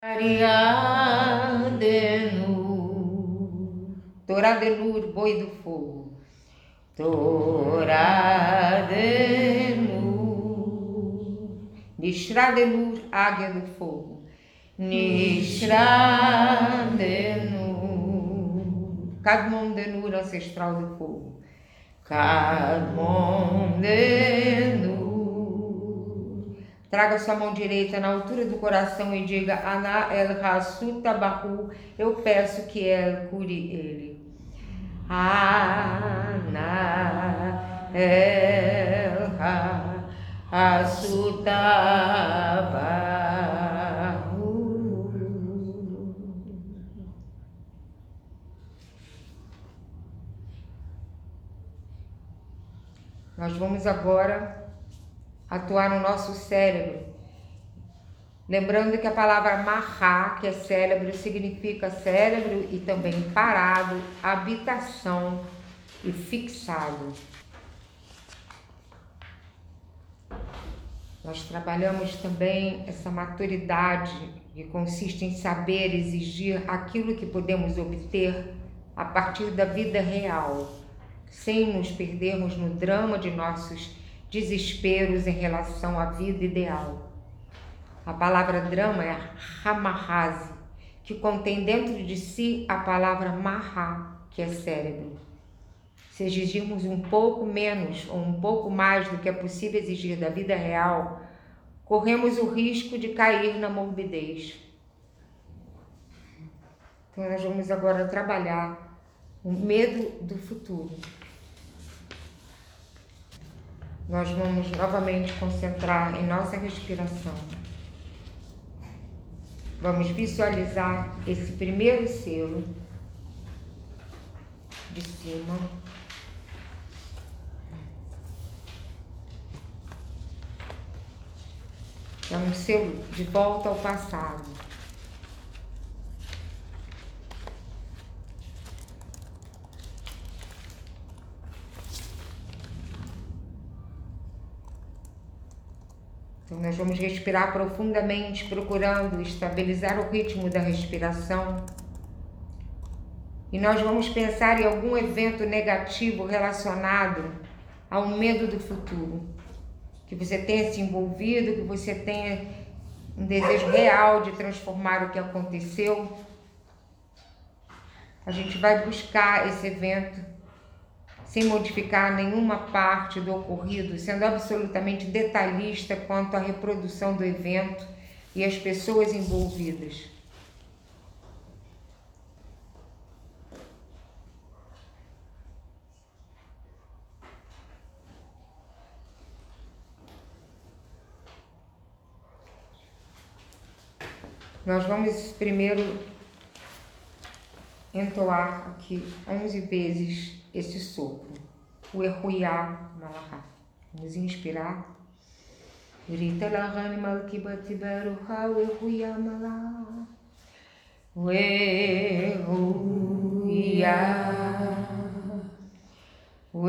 Ariadenur, Toradenur, boi do fogo. Toradenur, Nishradenur, águia do fogo. Nishradenur, Kadmondenur, ancestral do fogo. Kadmondenur. Traga sua mão direita na altura do coração e diga: Ana el Hasuta Bahu, eu peço que ele cure ele. Ana el Hasuta Bahu. Nós vamos agora atuar no nosso cérebro. Lembrando que a palavra marra, que é cérebro, significa cérebro e também parado, habitação e fixado. Nós trabalhamos também essa maturidade que consiste em saber exigir aquilo que podemos obter a partir da vida real, sem nos perdermos no drama de nossos desesperos em relação à vida ideal. A palavra drama é Hamahazi, que contém dentro de si a palavra Maha, que é cérebro. Se exigirmos um pouco menos ou um pouco mais do que é possível exigir da vida real, corremos o risco de cair na morbidez. Então, nós vamos agora trabalhar o medo do futuro nós vamos novamente concentrar em nossa respiração. Vamos visualizar esse primeiro selo de cima. É um selo de volta ao passado. Então, nós vamos respirar profundamente, procurando estabilizar o ritmo da respiração. E nós vamos pensar em algum evento negativo relacionado ao medo do futuro. Que você tenha se envolvido, que você tenha um desejo real de transformar o que aconteceu. A gente vai buscar esse evento sem modificar nenhuma parte do ocorrido, sendo absolutamente detalhista quanto à reprodução do evento e as pessoas envolvidas. Nós vamos primeiro entoar aqui 11 vezes esse sopro, o Erruiá Malahá. Vamos inspirar. Rita Lahani Malkibati Baruha, o Erruiá Malahá. O Erruiá. O.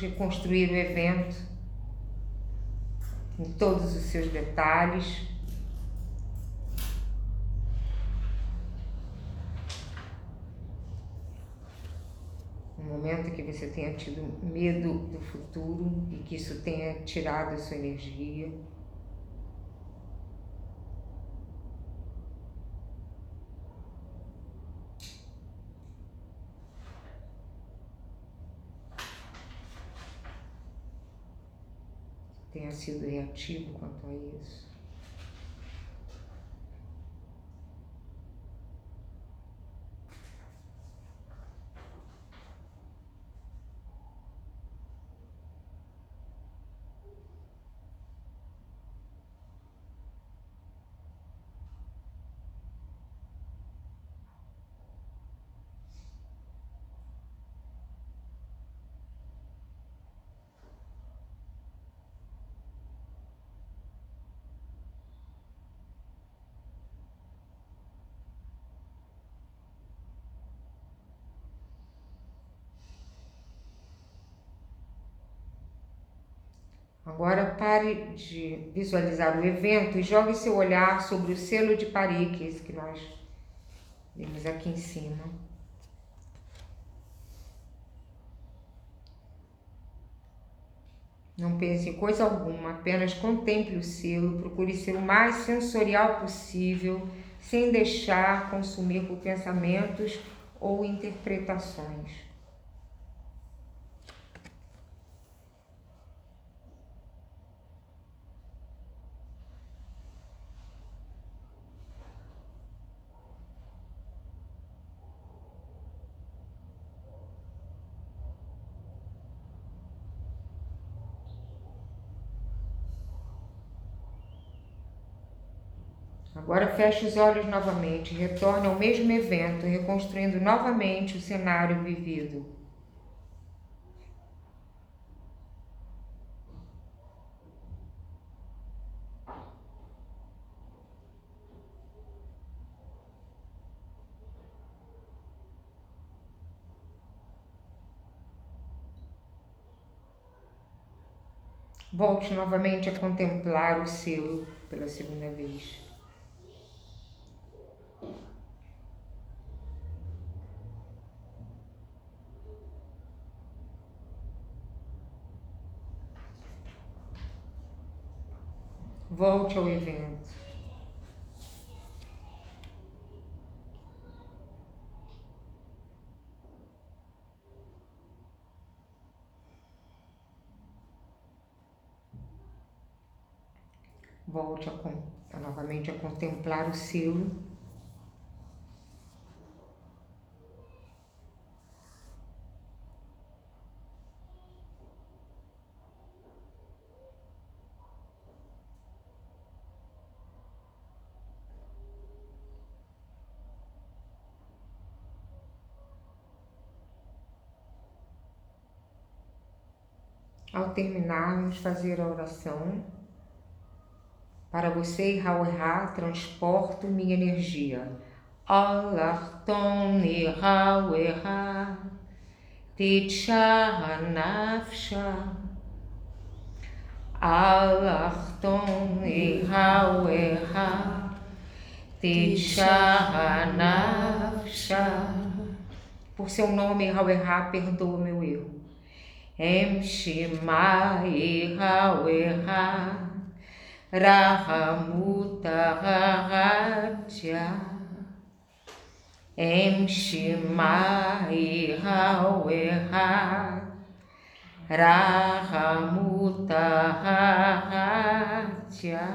Reconstruir o evento em todos os seus detalhes. Um momento que você tenha tido medo do futuro e que isso tenha tirado a sua energia. Tenha sido reativo quanto a isso. Agora pare de visualizar o evento e jogue seu olhar sobre o selo de Paris que nós vimos aqui em cima. Não pense em coisa alguma, apenas contemple o selo, procure ser o mais sensorial possível, sem deixar consumir por pensamentos ou interpretações. Agora feche os olhos novamente, retorne ao mesmo evento, reconstruindo novamente o cenário vivido. Volte novamente a contemplar o selo pela segunda vez. Volte ao evento. Volte a, a, novamente a contemplar o selo Ao terminarmos, fazer a oração. Para você, Rauerá, transporto minha energia. Allah Toni Rauerá, Titchah Nafsha. Allah Toni Rauerá, Titchah Nafsha. Por seu nome, Rauerá, perdoa meu erro. המשמעיה וה רחמותה רציה המשמעיה וה רחמותה רציה